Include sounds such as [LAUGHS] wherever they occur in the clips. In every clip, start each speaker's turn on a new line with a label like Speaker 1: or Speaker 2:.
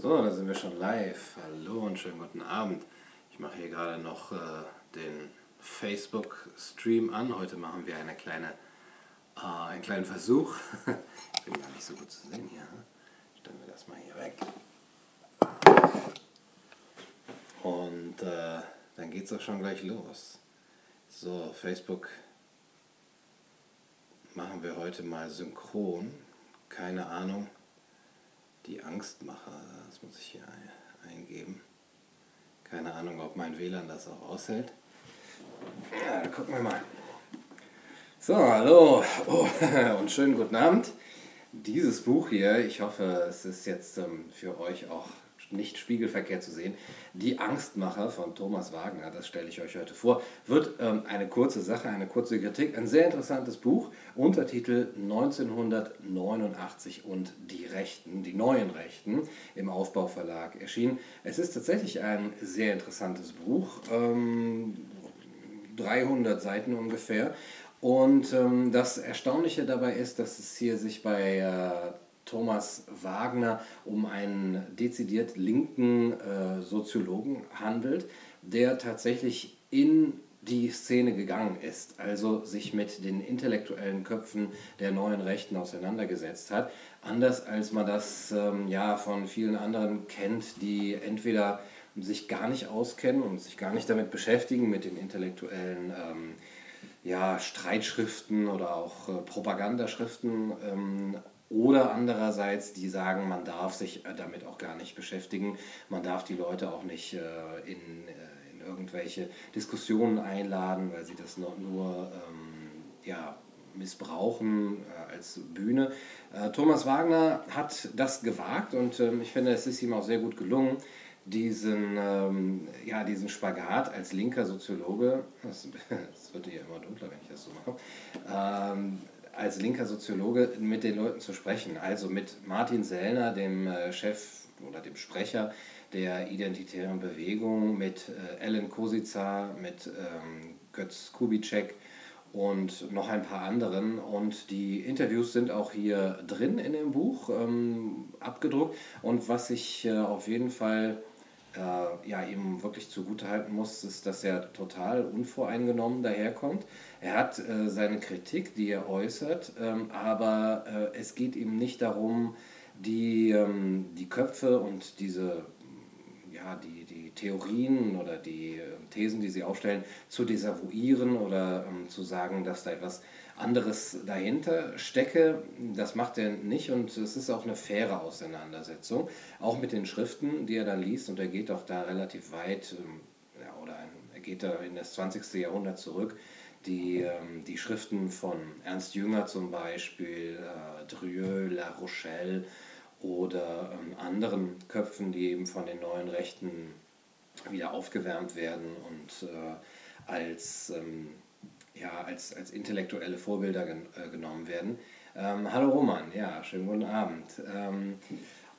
Speaker 1: So, da sind wir schon live. Hallo und schönen guten Abend. Ich mache hier gerade noch äh, den Facebook-Stream an. Heute machen wir eine kleine, äh, einen kleinen Versuch. ich [LAUGHS] bin gar nicht so gut zu sehen hier. Ne? Stellen wir das mal hier weg. Und äh, dann es auch schon gleich los. So, Facebook machen wir heute mal synchron. Keine Ahnung die Angstmacher, das muss ich hier eingeben. Keine Ahnung, ob mein WLAN das auch aushält. Ja, gucken wir mal. So, hallo oh, [LAUGHS] und schönen guten Abend. Dieses Buch hier, ich hoffe, es ist jetzt ähm, für euch auch nicht spiegelverkehrt zu sehen. Die Angstmacher von Thomas Wagner, das stelle ich euch heute vor, wird ähm, eine kurze Sache, eine kurze Kritik, ein sehr interessantes Buch, Untertitel 1989 und die Rechten, die neuen Rechten im Aufbauverlag erschienen. Es ist tatsächlich ein sehr interessantes Buch, ähm, 300 Seiten ungefähr. Und ähm, das Erstaunliche dabei ist, dass es hier sich bei äh, Thomas Wagner um einen dezidiert linken äh, Soziologen handelt, der tatsächlich in die Szene gegangen ist, also sich mit den intellektuellen Köpfen der neuen Rechten auseinandergesetzt hat, anders als man das ähm, ja von vielen anderen kennt, die entweder sich gar nicht auskennen und sich gar nicht damit beschäftigen mit den intellektuellen ähm, ja, Streitschriften oder auch äh, Propagandaschriften ähm, oder andererseits, die sagen, man darf sich äh, damit auch gar nicht beschäftigen, man darf die Leute auch nicht äh, in, äh, in irgendwelche Diskussionen einladen, weil sie das nur, nur ähm, ja, missbrauchen als Bühne. Thomas Wagner hat das gewagt und ähm, ich finde, es ist ihm auch sehr gut gelungen, diesen, ähm, ja, diesen Spagat als linker Soziologe, [LAUGHS] das wird ja immer dunkler, wenn ich das so mache, als linker Soziologe mit den Leuten zu sprechen. Also mit Martin Sellner, dem äh, Chef oder dem Sprecher der identitären Bewegung, mit äh, Ellen Kosica, mit ähm, Götz Kubitschek und noch ein paar anderen. Und die Interviews sind auch hier drin in dem Buch ähm, abgedruckt. Und was ich äh, auf jeden Fall äh, ja, ihm wirklich zugutehalten muss, ist, dass er total unvoreingenommen daherkommt. Er hat äh, seine Kritik, die er äußert, ähm, aber äh, es geht ihm nicht darum, die, ähm, die Köpfe und diese ja, die, die Theorien oder die äh, Thesen, die sie aufstellen, zu desavouieren oder ähm, zu sagen, dass da etwas anderes dahinter stecke. Das macht er nicht und es ist auch eine faire Auseinandersetzung, auch mit den Schriften, die er dann liest und er geht auch da relativ weit, ähm, ja, oder er geht da in das 20. Jahrhundert zurück. Die, ähm, die Schriften von Ernst Jünger zum Beispiel, äh, Drieu, La Rochelle oder ähm, anderen Köpfen, die eben von den neuen Rechten wieder aufgewärmt werden und äh, als ja, als, als intellektuelle Vorbilder gen, äh, genommen werden. Ähm, hallo Roman, ja, schönen guten Abend. Ähm,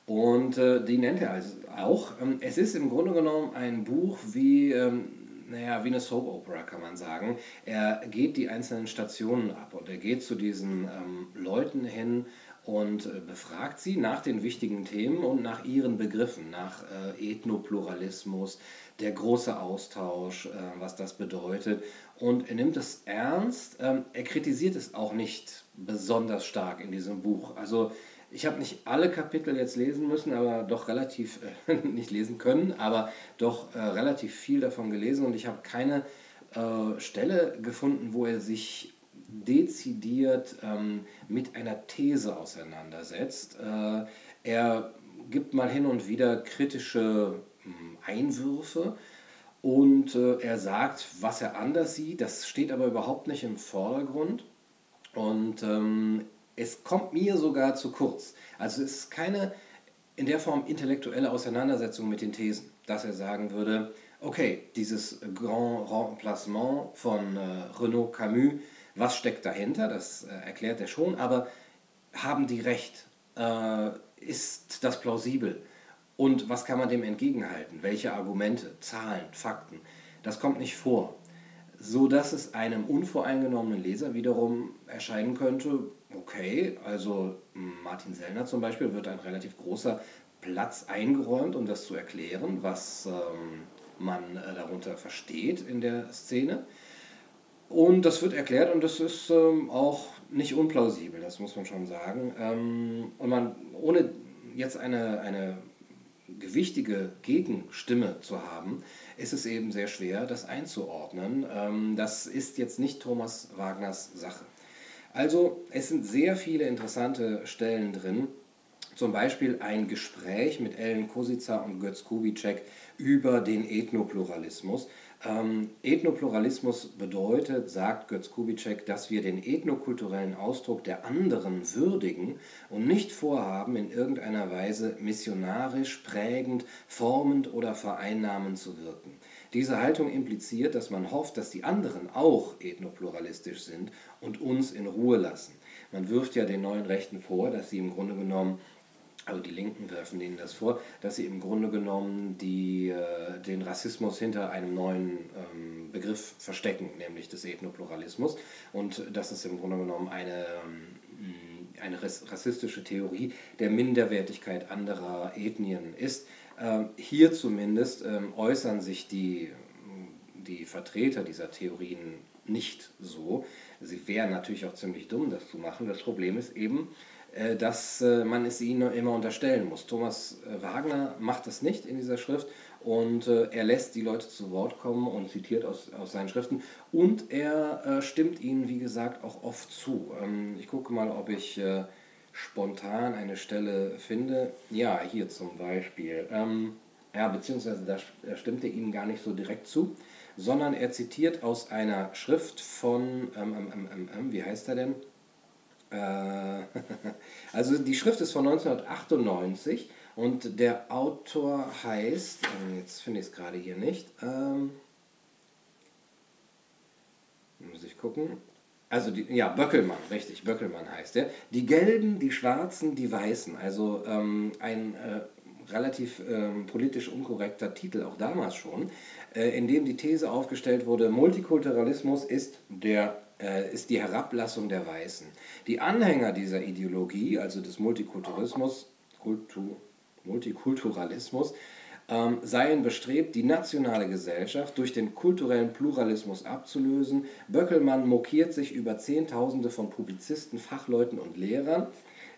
Speaker 1: und äh, die nennt er also auch. Ähm, es ist im Grunde genommen ein Buch wie, ähm, naja, wie eine Soap Opera, kann man sagen. Er geht die einzelnen Stationen ab und er geht zu diesen ähm, Leuten hin und äh, befragt sie nach den wichtigen Themen und nach ihren Begriffen, nach äh, Ethnopluralismus, der große Austausch, äh, was das bedeutet. Und er nimmt es ernst. Ähm, er kritisiert es auch nicht besonders stark in diesem Buch. Also ich habe nicht alle Kapitel jetzt lesen müssen, aber doch relativ, äh, [LAUGHS] nicht lesen können, aber doch äh, relativ viel davon gelesen und ich habe keine äh, Stelle gefunden, wo er sich dezidiert ähm, mit einer These auseinandersetzt. Äh, er gibt mal hin und wieder kritische hm, Einwürfe und äh, er sagt, was er anders sieht. Das steht aber überhaupt nicht im Vordergrund. Und ähm, es kommt mir sogar zu kurz. Also es ist keine in der Form intellektuelle Auseinandersetzung mit den Thesen, dass er sagen würde, okay, dieses Grand Remplacement von äh, Renaud Camus, was steckt dahinter, das äh, erklärt er schon, aber haben die recht? Äh, ist das plausibel? Und was kann man dem entgegenhalten? Welche Argumente, Zahlen, Fakten? Das kommt nicht vor. So dass es einem unvoreingenommenen Leser wiederum erscheinen könnte, okay, also Martin Sellner zum Beispiel wird ein relativ großer Platz eingeräumt, um das zu erklären, was ähm, man äh, darunter versteht in der Szene. Und das wird erklärt und das ist ähm, auch nicht unplausibel, das muss man schon sagen. Ähm, und man, ohne jetzt eine, eine gewichtige Gegenstimme zu haben, ist es eben sehr schwer, das einzuordnen. Ähm, das ist jetzt nicht Thomas Wagners Sache. Also es sind sehr viele interessante Stellen drin. Zum Beispiel ein Gespräch mit Ellen Kosica und Götz Kubitschek über den Ethnopluralismus. Ähm, Ethnopluralismus bedeutet, sagt Götz Kubitschek, dass wir den ethnokulturellen Ausdruck der anderen würdigen und nicht vorhaben, in irgendeiner Weise missionarisch, prägend, formend oder vereinnahmend zu wirken. Diese Haltung impliziert, dass man hofft, dass die anderen auch ethnopluralistisch sind und uns in Ruhe lassen. Man wirft ja den neuen Rechten vor, dass sie im Grunde genommen also die Linken werfen denen das vor, dass sie im Grunde genommen die, äh, den Rassismus hinter einem neuen ähm, Begriff verstecken, nämlich des Ethnopluralismus. Und dass es im Grunde genommen eine, ähm, eine rassistische Theorie der Minderwertigkeit anderer Ethnien ist. Ähm, hier zumindest ähm, äußern sich die, die Vertreter dieser Theorien nicht so. Sie wären natürlich auch ziemlich dumm, das zu machen. Das Problem ist eben, dass äh, man es ihnen immer unterstellen muss. Thomas äh, Wagner macht das nicht in dieser Schrift und er lässt die Leute zu Wort kommen und zitiert aus, aus seinen Schriften und er stimmt ihnen, wie gesagt, auch oft zu. Ähm, ich gucke mal, ob ich spontan eine Stelle finde. Ja, hier zum Beispiel. Ähm, ja, beziehungsweise da, da stimmt er ihnen gar nicht so direkt zu, sondern er zitiert aus einer Schrift von, ähm wie heißt er denn? Äh, [LAUGHS] also die Schrift ist von 1998 und der Autor heißt, ähm, jetzt finde ich es gerade hier nicht, ähm, muss ich gucken. Also die, ja, Böckelmann, richtig, Böckelmann heißt der. Die Gelben, die Schwarzen, die Weißen. Also ähm, ein äh, relativ ähm, politisch unkorrekter Titel, auch damals schon, äh, in dem die These aufgestellt wurde, Multikulturalismus ist der ist die Herablassung der Weißen. Die Anhänger dieser Ideologie, also des Multikulturalismus, Kultu, Multikulturalismus, ähm, seien bestrebt, die nationale Gesellschaft durch den kulturellen Pluralismus abzulösen. Böckelmann mokiert sich über Zehntausende von Publizisten, Fachleuten und Lehrern,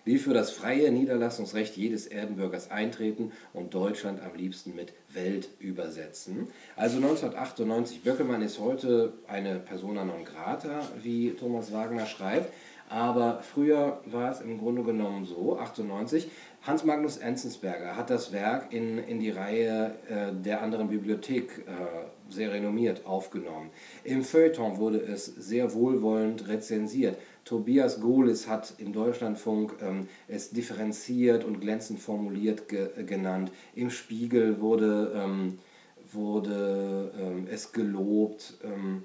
Speaker 1: die für das freie Niederlassungsrecht jedes Erdenbürgers eintreten und Deutschland am liebsten mit Welt übersetzen. Also 1998, Böckelmann ist heute eine persona non grata, wie Thomas Wagner schreibt, aber früher war es im Grunde genommen so, 98, Hans Magnus Enzensberger hat das Werk in, in die Reihe äh, der anderen Bibliothek äh, sehr renommiert aufgenommen. Im Feuilleton wurde es sehr wohlwollend rezensiert. Tobias Gohlis hat im Deutschlandfunk ähm, es differenziert und glänzend formuliert ge genannt. Im Spiegel wurde, ähm, wurde ähm, es gelobt. Ähm,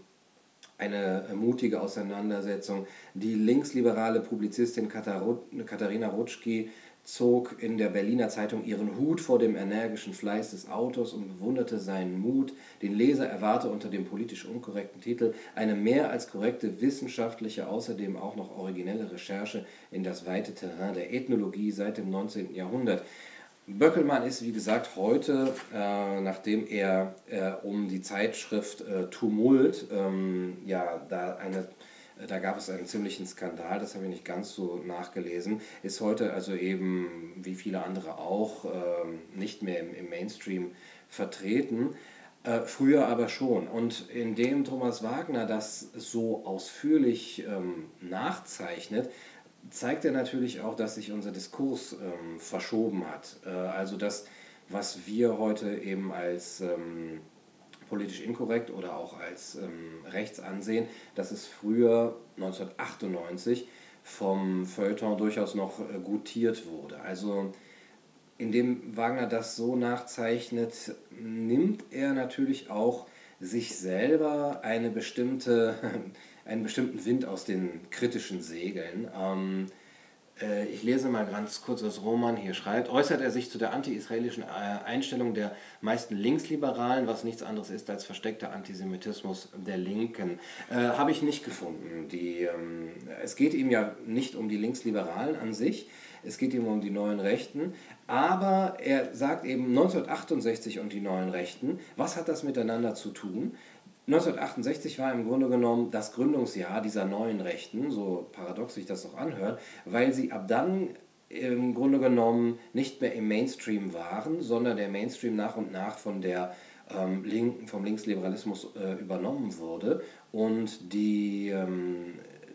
Speaker 1: eine mutige Auseinandersetzung. Die linksliberale Publizistin Katharina Rutschki zog in der Berliner Zeitung ihren Hut vor dem energischen Fleiß des Autors und bewunderte seinen Mut. Den Leser erwarte unter dem politisch unkorrekten Titel eine mehr als korrekte wissenschaftliche, außerdem auch noch originelle Recherche in das weite Terrain der Ethnologie seit dem 19. Jahrhundert. Böckelmann ist, wie gesagt, heute, äh, nachdem er äh, um die Zeitschrift äh, Tumult, ähm, ja, da eine da gab es einen ziemlichen Skandal, das habe ich nicht ganz so nachgelesen. Ist heute also eben, wie viele andere auch, ähm, nicht mehr im Mainstream vertreten. Äh, früher aber schon. Und indem Thomas Wagner das so ausführlich ähm, nachzeichnet, zeigt er natürlich auch, dass sich unser Diskurs ähm, verschoben hat. Äh, also das, was wir heute eben als politisch inkorrekt oder auch als ähm, rechts ansehen, dass es früher 1998 vom Feuilleton durchaus noch äh, gutiert wurde. Also indem Wagner das so nachzeichnet, nimmt er natürlich auch sich selber eine bestimmte, [LAUGHS] einen bestimmten Wind aus den kritischen Segeln. Ähm, Äh, ich lese mal ganz kurz, was Roman hier schreibt. Äußert er sich zu der anti-israelischen äh, Einstellung der meisten Linksliberalen, was nichts anderes ist als versteckter Antisemitismus der Linken? Äh, Habe ich nicht gefunden. Die, ähm, es geht ihm ja nicht um die Linksliberalen an sich, es geht ihm um die neuen Rechten, aber er sagt eben 1968 und die neuen Rechten, was hat das miteinander zu tun? 1968 war im Grunde genommen das Gründungsjahr dieser neuen Rechten, so paradox sich das auch anhört, weil sie ab dann im Grunde genommen nicht mehr im Mainstream waren, sondern der Mainstream nach und nach von der ähm, Linken, vom Linksliberalismus äh, übernommen wurde und die, ähm,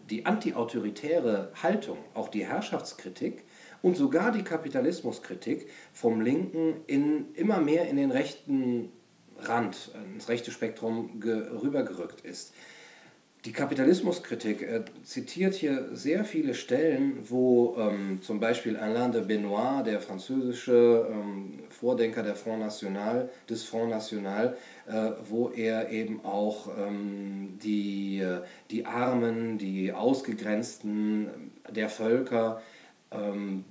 Speaker 1: die antiautoritäre Haltung, auch die Herrschaftskritik und sogar die Kapitalismuskritik vom Linken in, immer mehr in den rechten Rand, ins rechte Spektrum rübergerückt ist. Die Kapitalismuskritik er zitiert hier sehr viele Stellen, wo ähm, zum Beispiel Alain de Benoit, der französische ähm, Vordenker der Front National, des Front National, äh, wo er eben auch ähm, die, äh, die Armen, die Ausgegrenzten der Völker ähm,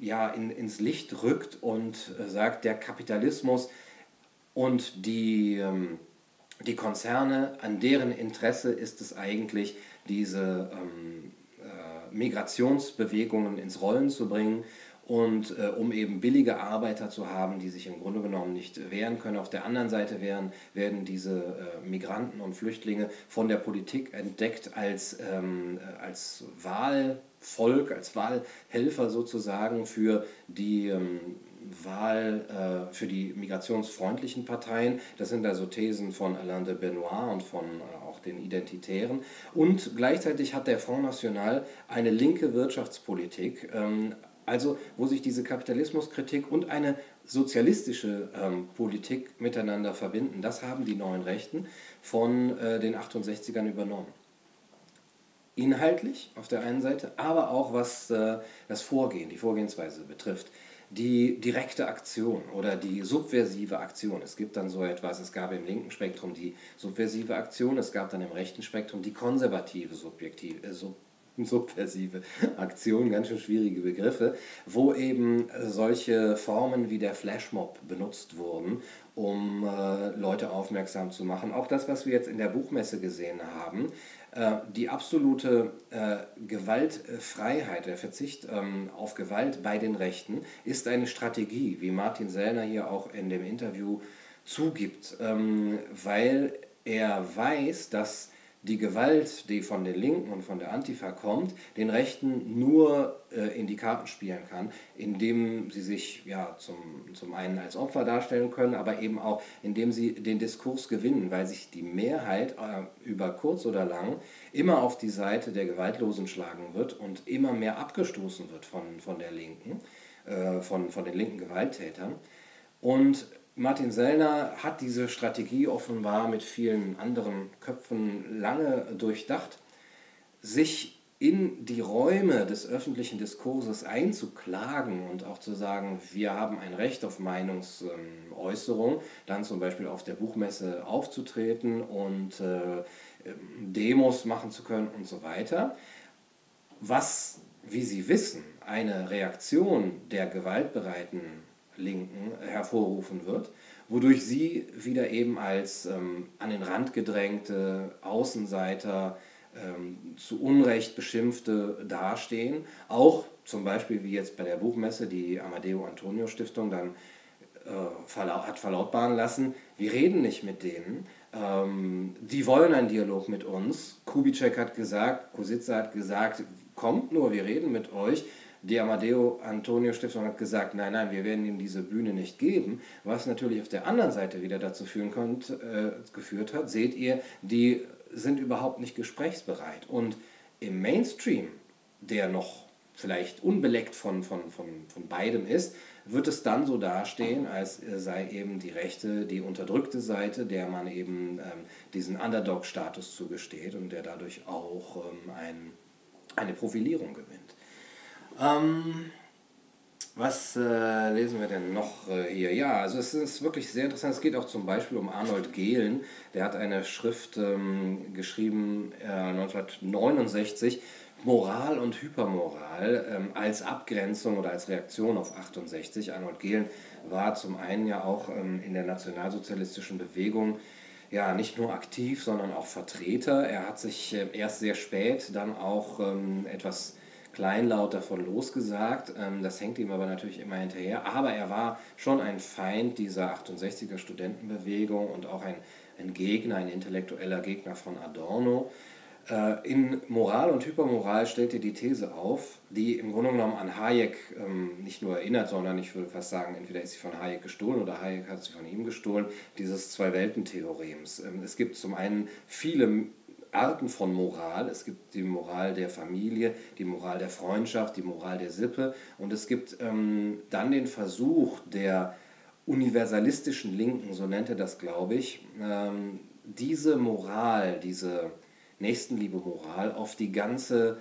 Speaker 1: ja, in, ins Licht rückt und äh, sagt, der Kapitalismus und die, ähm, die Konzerne, an deren Interesse ist es eigentlich, diese ähm, äh, Migrationsbewegungen ins Rollen zu bringen und äh, um eben billige Arbeiter zu haben, die sich im Grunde genommen nicht wehren können. Auf der anderen Seite werden, werden diese äh, Migranten und Flüchtlinge von der Politik entdeckt als, ähm, als Wahlvolk, als Wahlhelfer sozusagen für die ähm, Wahl äh, für die migrationsfreundlichen Parteien. Das sind also Thesen von Alain de Benoit und von äh, auch den Identitären. Und gleichzeitig hat der Front National eine linke Wirtschaftspolitik, ähm, also wo sich diese Kapitalismuskritik und eine sozialistische ähm, Politik miteinander verbinden. Das haben die neuen Rechten von äh, den 68ern übernommen inhaltlich auf der einen Seite, aber auch was äh, das Vorgehen, die Vorgehensweise betrifft die direkte Aktion oder die subversive Aktion. Es gibt dann so etwas, es gab im linken Spektrum die subversive Aktion, es gab dann im rechten Spektrum die konservative subjektive, äh, sub, [LAUGHS] subversive Aktion, ganz schön schwierige Begriffe, wo eben solche Formen wie der Flashmob benutzt wurden, um äh, Leute aufmerksam zu machen. Auch das, was wir jetzt in der Buchmesse gesehen haben, die absolute äh, Gewaltfreiheit, der Verzicht ähm, auf Gewalt bei den Rechten ist eine Strategie, wie Martin Sellner hier auch in dem Interview zugibt, ähm, weil er weiß, dass die Gewalt, die von den Linken und von der Antifa kommt, den Rechten nur äh, in die Karten spielen kann, indem sie sich ja zum, zum einen als Opfer darstellen können, aber eben auch indem sie den Diskurs gewinnen, weil sich die Mehrheit äh, über kurz oder lang immer auf die Seite der Gewaltlosen schlagen wird und immer mehr abgestoßen wird von, von der Linken, äh, von, von den linken Gewalttätern. Und Martin Sellner hat diese Strategie offenbar mit vielen anderen Köpfen lange durchdacht, sich in die Räume des öffentlichen Diskurses einzuklagen und auch zu sagen, wir haben ein Recht auf Meinungsäußerung, dann zum Beispiel auf der Buchmesse aufzutreten und äh, Demos machen zu können und so weiter. Was, wie Sie wissen, eine Reaktion der gewaltbereiten Linken hervorrufen wird, wodurch sie wieder eben als ähm, an den Rand gedrängte Außenseiter, ähm, zu Unrecht beschimpfte dastehen. Auch zum Beispiel wie jetzt bei der Buchmesse die Amadeo Antonio Stiftung dann äh, hat verlautbaren lassen, wir reden nicht mit denen, ähm, die wollen einen Dialog mit uns. Kubitschek hat gesagt, Kositza hat gesagt, kommt nur, wir reden mit euch. Die Amadeo Antonio Stiftung hat gesagt, nein, nein, wir werden ihm diese Bühne nicht geben, was natürlich auf der anderen Seite wieder dazu führen konnte, äh, geführt hat, seht ihr, die sind überhaupt nicht gesprächsbereit. Und im Mainstream, der noch vielleicht unbeleckt von, von, von, von beidem ist, wird es dann so dastehen, als sei eben die rechte, die unterdrückte Seite, der man eben ähm, diesen Underdog-Status zugesteht und der dadurch auch ähm, ein, eine Profilierung gewinnt. Ähm, was äh, lesen wir denn noch äh, hier? Ja, also es ist wirklich sehr interessant. Es geht auch zum Beispiel um Arnold Gehlen. Der hat eine Schrift ähm, geschrieben äh, 1969 Moral und Hypermoral ähm, als Abgrenzung oder als Reaktion auf 68. Arnold Gehlen war zum einen ja auch ähm, in der nationalsozialistischen Bewegung ja nicht nur aktiv, sondern auch Vertreter. Er hat sich äh, erst sehr spät dann auch ähm, etwas kleinlaut davon losgesagt. Ähm, das hängt ihm aber natürlich immer hinterher. Aber er war schon ein Feind dieser 68er Studentenbewegung und auch ein, ein Gegner, ein intellektueller Gegner von Adorno. Äh, in Moral und Hypermoral stellt er die These auf, die im Grunde genommen an Hayek ähm, nicht nur erinnert, sondern ich würde fast sagen, entweder ist sie von Hayek gestohlen oder Hayek hat sie von ihm gestohlen, dieses Zwei-Welten-Theorems. Ähm, es gibt zum einen viele Arten von Moral. Es gibt die Moral der Familie, die Moral der Freundschaft, die Moral der Sippe und es gibt ähm, dann den Versuch der universalistischen Linken, so nennt er das, glaube ich, ähm, diese Moral, diese Nächstenliebe Moral auf die ganze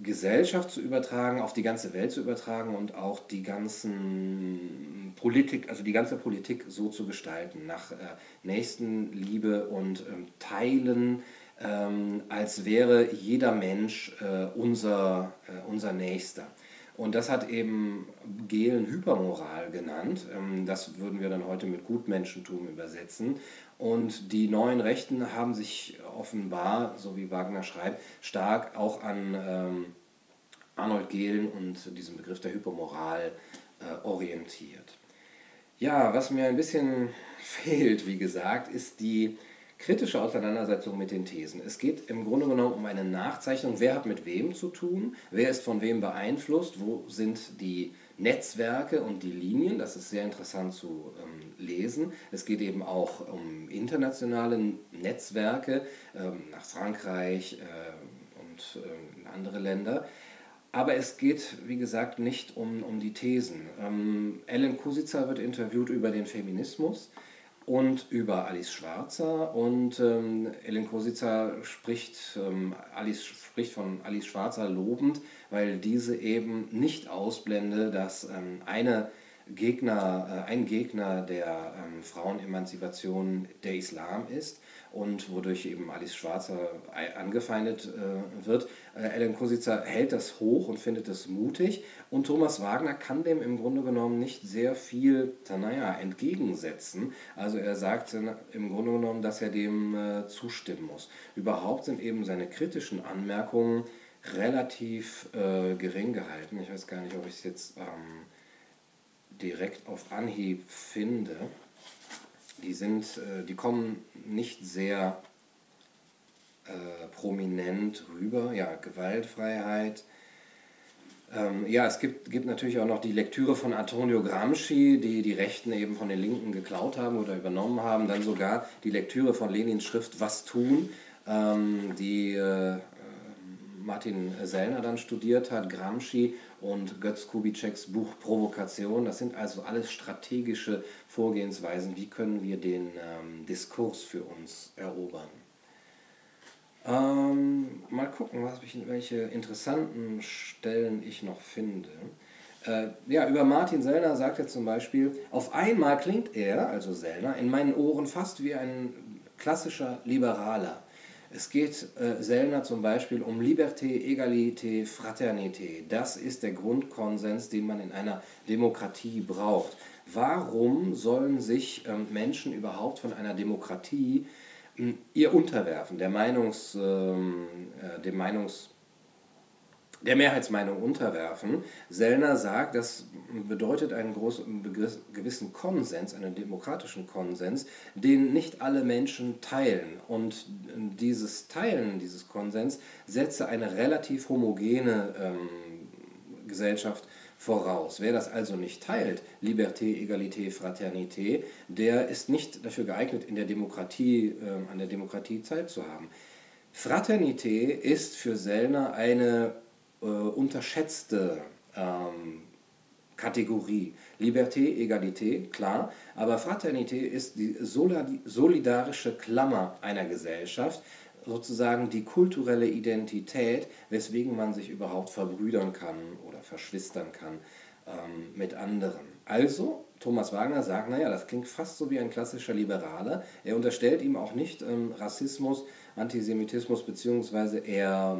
Speaker 1: Gesellschaft zu übertragen, auf die ganze Welt zu übertragen und auch die ganzen Politik, also die ganze Politik so zu gestalten, nach äh, Nächstenliebe und ähm, Teilen, ähm, als wäre jeder Mensch äh, unser, äh, unser Nächster. Und das hat eben Gehlen Hypermoral genannt. Ähm, das würden wir dann heute mit Gutmenschentum übersetzen. Und die neuen Rechten haben sich offenbar, so wie Wagner schreibt, stark auch an ähm, Arnold Gehlen und diesem Begriff der Hypermoral äh, orientiert. Ja, was mir ein bisschen [LAUGHS] fehlt, wie gesagt, ist die kritische Auseinandersetzung mit den Thesen. Es geht im Grunde genommen um eine Nachzeichnung, wer hat mit wem zu tun, wer ist von wem beeinflusst, wo sind die Netzwerke und die Linien, das ist sehr interessant zu ähm, lesen. Es geht eben auch um internationale Netzwerke ähm, nach Frankreich äh, und äh, andere Länder. Aber es geht, wie gesagt, nicht um, um die Thesen. Ähm, Ellen Kusitzer wird interviewt über den Feminismus und über Alice Schwarzer. Und ähm, Ellen Kosica spricht, ähm, Alice, spricht von Alice Schwarzer lobend, weil diese eben nicht ausblende, dass ähm, eine Gegner, äh, ein Gegner der ähm, Frauenemanzipation der Islam ist und wodurch eben Alice Schwarzer angefeindet äh, wird. Äh, Ellen Kositzer hält das hoch und findet es mutig und Thomas Wagner kann dem im Grunde genommen nicht sehr viel, naja, entgegensetzen. Also er sagt im Grunde genommen, dass er dem äh, zustimmen muss. Überhaupt sind eben seine kritischen Anmerkungen relativ äh, gering gehalten. Ich weiß gar nicht, ob ich es jetzt ähm, direkt auf Anhieb finde die sind, äh, die kommen nicht sehr äh, prominent rüber. Ja, Gewaltfreiheit. Ähm, ja, es gibt, gibt natürlich auch noch die Lektüre von Antonio Gramsci, die die Rechten eben von den Linken geklaut haben oder übernommen haben. Dann sogar die Lektüre von Lenins Schrift Was tun, ähm, die äh, Martin Sellner dann studiert hat, Gramsci und Götz Kubitscheks Buch Provokation. Das sind also alles strategische Vorgehensweisen. Wie können wir den ähm, Diskurs für uns erobern? Ähm, mal gucken, was ich, welche interessanten Stellen ich noch finde. Äh, ja, über Martin Sellner sagt er zum Beispiel, auf einmal klingt er, also Sellner, in meinen Ohren fast wie ein klassischer Liberaler. Es geht äh, Sellner zum Beispiel um Liberté, Egalité, Fraternité. Das ist der Grundkonsens, den man in einer Demokratie braucht. Warum sollen sich ähm, Menschen überhaupt von einer Demokratie äh, ihr unterwerfen, der Meinungs, ähm, äh, dem Meinungs der Mehrheitsmeinung unterwerfen. Sellner sagt, das bedeutet einen großen, gewissen Konsens, einen demokratischen Konsens, den nicht alle Menschen teilen. Und dieses Teilen dieses Konsens setze eine relativ homogene ähm, Gesellschaft voraus. Wer das also nicht teilt, Liberté, Egalité, Fraternité, der ist nicht dafür geeignet, in der Demokratie, äh, an der Demokratie Zeit zu haben. Fraternité ist für Sellner eine äh, unterschätzte ähm, Kategorie. Liberté, Egalité, klar, aber Fraternité ist die solidarische Klammer einer Gesellschaft, sozusagen die kulturelle Identität, weswegen man sich überhaupt verbrüdern kann oder verschwistern kann ähm, mit anderen. Also, Thomas Wagner sagt, naja, das klingt fast so wie ein klassischer Liberaler. Er unterstellt ihm auch nicht ähm, Rassismus, Antisemitismus, beziehungsweise er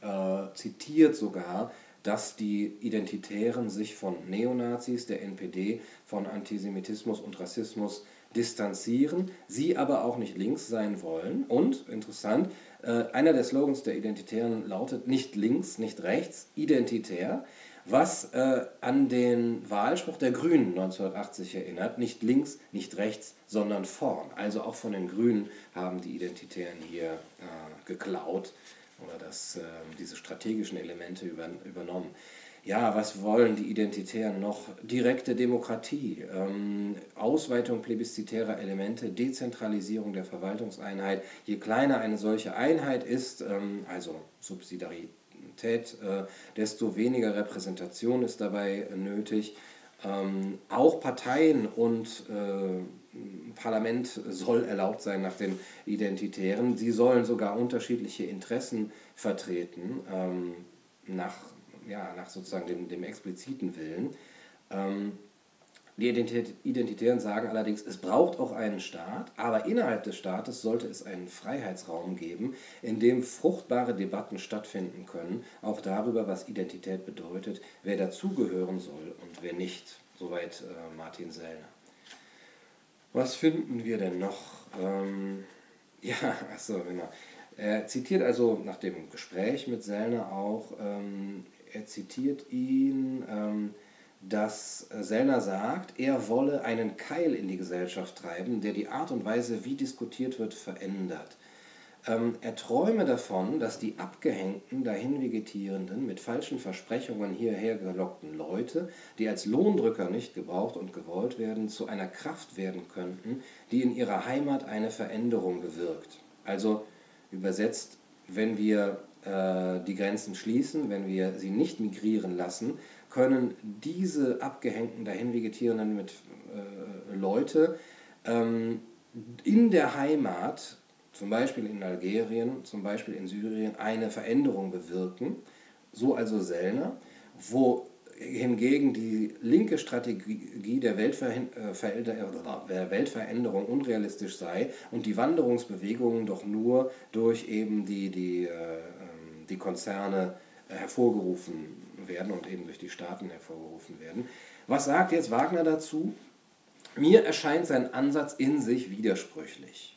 Speaker 1: äh, zitiert sogar, dass die Identitären sich von Neonazis, der NPD, von Antisemitismus und Rassismus distanzieren, sie aber auch nicht links sein wollen. Und, interessant, äh, einer der Slogans der Identitären lautet nicht links, nicht rechts, identitär, was äh, an den Wahlspruch der Grünen 1980 erinnert, nicht links, nicht rechts, sondern vorn. Also auch von den Grünen haben die Identitären hier äh, geklaut oder das, äh, diese strategischen Elemente über, übernommen. Ja, was wollen die Identitären noch? Direkte Demokratie, ähm, Ausweitung plebiszitärer Elemente, Dezentralisierung der Verwaltungseinheit. Je kleiner eine solche Einheit ist, ähm, also Subsidiarität, äh, desto weniger Repräsentation ist dabei nötig. Ähm, auch Parteien und äh, Parlament soll erlaubt sein nach den Identitären. Sie sollen sogar unterschiedliche Interessen vertreten, ähm, nach, ja, nach sozusagen dem, dem expliziten Willen. Ähm, die Identitären sagen allerdings, es braucht auch einen Staat, aber innerhalb des Staates sollte es einen Freiheitsraum geben, in dem fruchtbare Debatten stattfinden können, auch darüber, was Identität bedeutet, wer dazugehören soll und wer nicht. Soweit äh, Martin Sellner. Was finden wir denn noch? Ähm, [LAUGHS] ja, achso, genau. Er zitiert also nach dem Gespräch mit Sellner auch, ähm, er zitiert ihn, ähm, dass Sellner sagt, er wolle einen Keil in die Gesellschaft treiben, der die Art und Weise, wie diskutiert wird, verändert. Ähm, er träume davon, dass die abgehängten, dahin vegetierenden, mit falschen Versprechungen hierher gelockten Leute, die als Lohndrücker nicht gebraucht und gewollt werden, zu einer Kraft werden könnten, die in ihrer Heimat eine Veränderung bewirkt. Also übersetzt, wenn wir äh, die Grenzen schließen, wenn wir sie nicht migrieren lassen, können diese abgehängten, dahin vegetierenden mit, äh, Leute ähm, in der Heimat zum Beispiel in Algerien, zum Beispiel in Syrien, eine Veränderung bewirken, so also Sellner, wo hingegen die linke Strategie der, äh, der Weltveränderung unrealistisch sei und die Wanderungsbewegungen doch nur durch eben die, die, äh, ähm, die Konzerne äh, hervorgerufen werden und eben durch die Staaten hervorgerufen werden. Was sagt jetzt Wagner dazu? Mir erscheint sein Ansatz in sich widersprüchlich.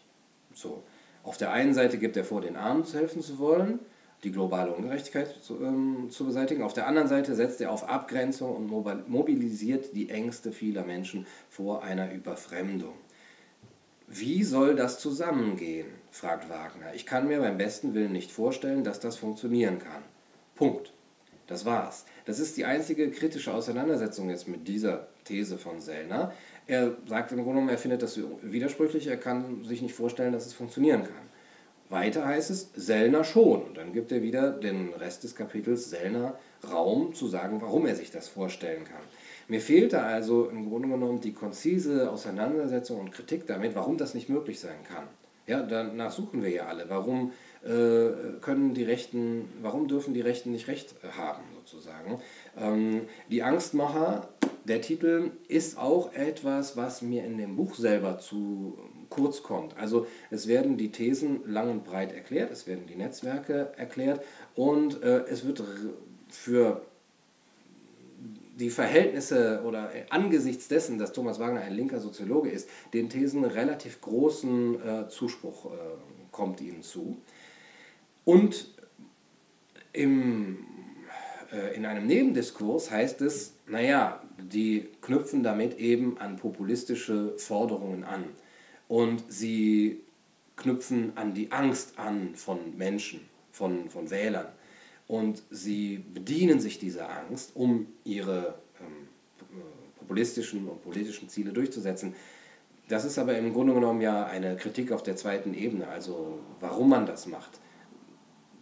Speaker 1: So. Auf der einen Seite gibt er vor, den Armen zu helfen zu wollen, die globale Ungerechtigkeit zu, ähm, zu beseitigen. Auf der anderen Seite setzt er auf Abgrenzung und mobilisiert die Ängste vieler Menschen vor einer Überfremdung. Wie soll das zusammengehen? fragt Wagner. Ich kann mir beim besten Willen nicht vorstellen, dass das funktionieren kann. Punkt. Das war's. Das ist die einzige kritische Auseinandersetzung jetzt mit dieser These von Sellner. Er sagt im Grunde genommen, er findet das widersprüchlich, er kann sich nicht vorstellen, dass es funktionieren kann. Weiter heißt es, Sellner schon. Und dann gibt er wieder den Rest des Kapitels Sellner Raum zu sagen, warum er sich das vorstellen kann. Mir fehlte also im Grunde genommen die konzise Auseinandersetzung und Kritik damit, warum das nicht möglich sein kann. Ja, danach suchen wir ja alle. Warum äh, können die Rechten, warum dürfen die Rechten nicht Recht haben, sozusagen? Ähm, die Angstmacher der Titel ist auch etwas, was mir in dem Buch selber zu kurz kommt. Also es werden die Thesen lang und breit erklärt, es werden die Netzwerke erklärt und äh, es wird für die Verhältnisse oder angesichts dessen, dass Thomas Wagner ein linker Soziologe ist, den Thesen relativ großen äh, Zuspruch äh, kommt ihnen zu. Und im, äh, in einem Nebendiskurs heißt es, naja, die knüpfen damit eben an populistische Forderungen an. Und sie knüpfen an die Angst an von Menschen, von, von Wählern. Und sie bedienen sich dieser Angst, um ihre ähm, populistischen und politischen Ziele durchzusetzen. Das ist aber im Grunde genommen ja eine Kritik auf der zweiten Ebene, also warum man das macht.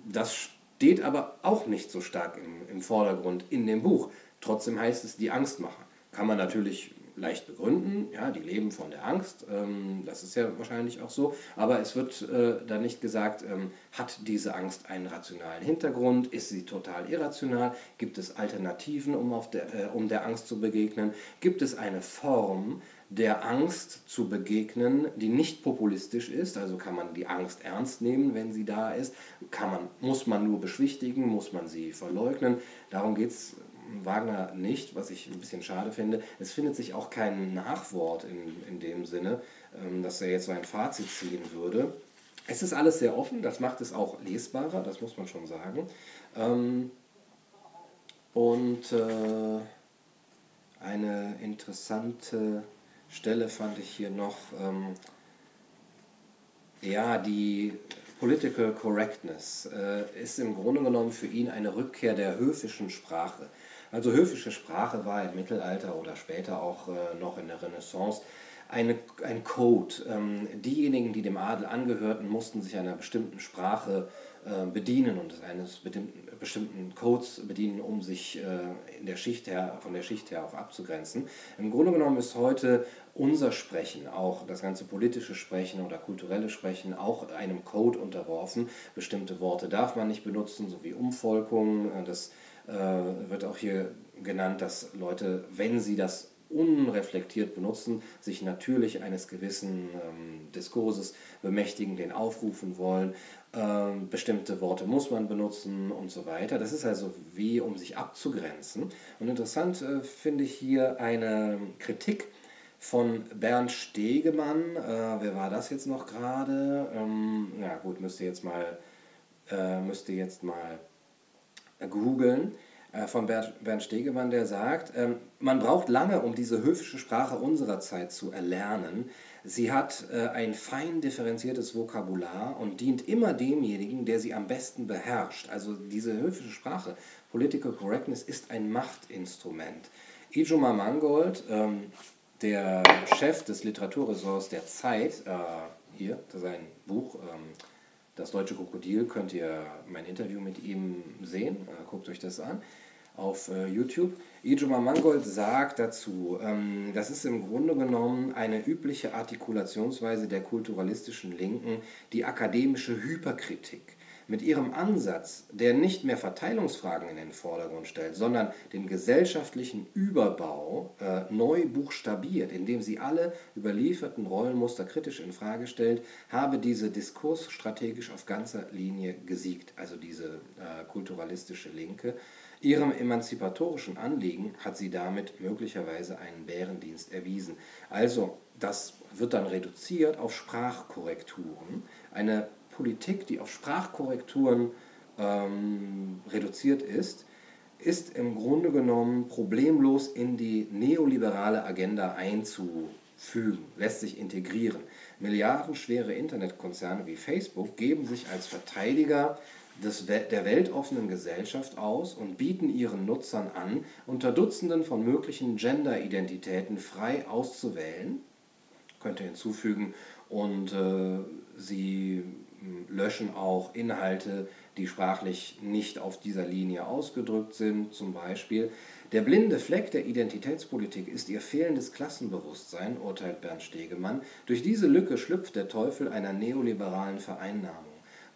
Speaker 1: Das steht aber auch nicht so stark im, im Vordergrund in dem Buch. Trotzdem heißt es die Angstmacher. Kann man natürlich leicht begründen, ja, die leben von der Angst, ähm, das ist ja wahrscheinlich auch so, aber es wird äh, da nicht gesagt, ähm, hat diese Angst einen rationalen Hintergrund, ist sie total irrational, gibt es Alternativen, um, auf der, äh, um der Angst zu begegnen, gibt es eine Form der Angst zu begegnen, die nicht populistisch ist. Also kann man die Angst ernst nehmen, wenn sie da ist. Kann man, muss man nur beschwichtigen, muss man sie verleugnen. Darum geht es Wagner nicht, was ich ein bisschen schade finde. Es findet sich auch kein Nachwort in, in dem Sinne, ähm, dass er jetzt so ein Fazit ziehen würde. Es ist alles sehr offen, das macht es auch lesbarer, das muss man schon sagen. Ähm, und äh, eine interessante Stelle fand ich hier noch, ähm, ja, die Political Correctness äh, ist im Grunde genommen für ihn eine Rückkehr der höfischen Sprache. Also höfische Sprache war im Mittelalter oder später auch äh, noch in der Renaissance eine, ein Code. Ähm, diejenigen, die dem Adel angehörten, mussten sich einer bestimmten Sprache äh, bedienen und eines bestimmten Codes bedienen, um sich äh, in der Schicht her, von der Schicht her auch abzugrenzen. Im Grunde genommen ist heute unser Sprechen, auch das ganze politische Sprechen oder kulturelle Sprechen, auch einem Code unterworfen. Bestimmte Worte darf man nicht benutzen, so wie Umvolkung. Das äh, wird auch hier genannt, dass Leute, wenn sie das unreflektiert benutzen, sich natürlich eines gewissen ähm, Diskurses bemächtigen, den aufrufen wollen. Ähm, bestimmte Worte muss man benutzen und so weiter. Das ist also wie, um sich abzugrenzen. Und interessant äh, finde ich hier eine Kritik von Bernd Stegemann. Äh, wer war das jetzt noch gerade? Ähm, ja gut, müsst ihr jetzt mal, äh, müsst ihr jetzt mal googeln äh, von Bernd Stegemann, der sagt, ähm, man braucht lange, um diese höfische Sprache unserer Zeit zu erlernen. Sie hat äh, ein fein differenziertes Vokabular und dient immer demjenigen, der sie am besten beherrscht. Also diese höfische Sprache, Political Correctness, ist ein Machtinstrument. Ijoma Mangold, ähm, der Chef des Literaturressorts der Zeit, äh, hier, das ist ein Buch, ähm, das Deutsche Krokodil könnt ihr mein Interview mit ihm sehen. Äh, guckt euch das an auf äh, YouTube. Ijoma Mangold sagt dazu, ähm, das ist im Grunde genommen eine übliche Artikulationsweise der kulturalistischen Linken, die akademische Hyperkritik mit ihrem Ansatz, der nicht mehr Verteilungsfragen in den Vordergrund stellt, sondern den gesellschaftlichen Überbau äh, neu buchstabiert, indem sie alle überlieferten Rollenmuster kritisch in Frage stellt, habe diese Diskurs strategisch auf ganzer Linie gesiegt, also diese äh, kulturalistische Linke. Ihrem emanzipatorischen Anliegen hat sie damit möglicherweise einen Bärendienst erwiesen. Also, das wird dann reduziert auf Sprachkorrekturen. Eine Politik, die auf Sprachkorrekturen ähm, reduziert ist, ist im Grunde genommen problemlos in die neoliberale Agenda einzufügen, lässt sich integrieren. Milliardenschwere Internetkonzerne wie Facebook geben sich als Verteidiger des, der weltoffenen Gesellschaft aus und bieten ihren Nutzern an, unter Dutzenden von möglichen Gender-Identitäten frei auszuwählen. Könnte hinzufügen, und äh, sie löschen auch Inhalte, die sprachlich nicht auf dieser Linie ausgedrückt sind. Zum Beispiel, der blinde Fleck der Identitätspolitik ist ihr fehlendes Klassenbewusstsein, urteilt Bernd Stegemann. Durch diese Lücke schlüpft der Teufel einer neoliberalen Vereinnahmung.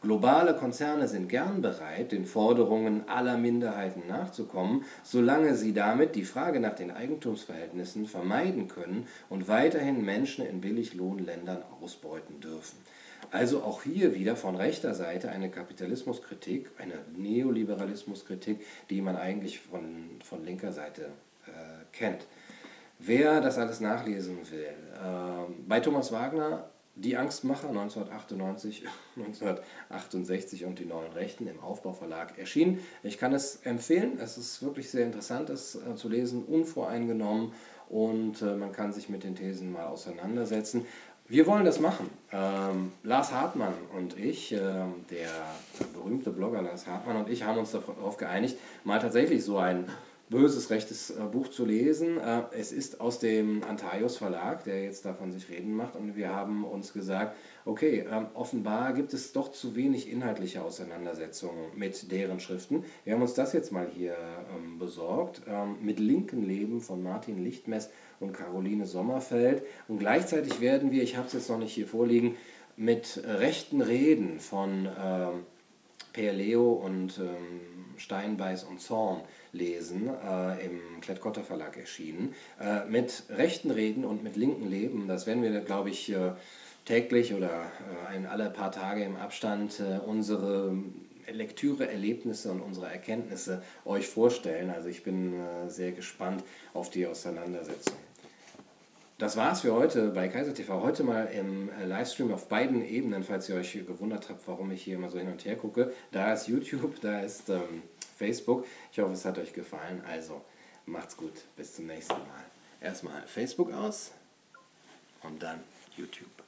Speaker 1: Globale Konzerne sind gern bereit, den Forderungen aller Minderheiten nachzukommen, solange sie damit die Frage nach den Eigentumsverhältnissen vermeiden können und weiterhin Menschen in Billiglohnländern ausbeuten dürfen. Also auch hier wieder von rechter Seite eine Kapitalismuskritik, eine Neoliberalismuskritik, die man eigentlich von, von linker Seite äh, kennt. Wer das alles nachlesen will, äh, bei Thomas Wagner die Angstmacher 1998, 1968 [LAUGHS] und die neuen Rechten im Aufbauverlag erschienen. Ich kann es empfehlen, es ist wirklich sehr interessant, es äh, zu lesen, unvoreingenommen und äh, man kann sich mit den Thesen mal auseinandersetzen. Wir wollen das machen. Ähm, Lars Hartmann und ich, äh, der berühmte Blogger Lars Hartmann und ich haben uns darauf geeinigt, mal tatsächlich so ein böses rechtes äh, Buch zu lesen. Äh, es ist aus dem Antaios Verlag, der jetzt davon sich reden macht und wir haben uns gesagt, okay, ähm, offenbar gibt es doch zu wenig inhaltliche Auseinandersetzungen mit deren Schriften. Wir haben uns das jetzt mal hier ähm, besorgt, ähm, mit Linken Leben von Martin Lichtmess und Caroline Sommerfeld. Und gleichzeitig werden wir, ich habe es jetzt noch nicht hier vorliegen, mit rechten Reden von Per Leo und ähm, Steinbeiß und Zorn lesen, äh, im Klett-Cotta Verlag erschienen, äh, mit rechten Reden und mit linken Leben. Das werden wir, glaube ich, äh, täglich oder äh, in alle paar Tage im Abstand äh, unsere Lektüre-Erlebnisse und unsere Erkenntnisse euch vorstellen. Also ich bin äh, sehr gespannt auf die Auseinandersetzung. Das war's für heute bei Kaiser TV. Heute mal im Livestream auf beiden Ebenen, falls ihr euch gewundert habt, warum ich hier immer so hin und her gucke. Da ist YouTube, da ist ähm, Facebook. Ich hoffe, es hat euch gefallen. Also macht's gut. Bis zum nächsten Mal. Erstmal Facebook aus und dann YouTube.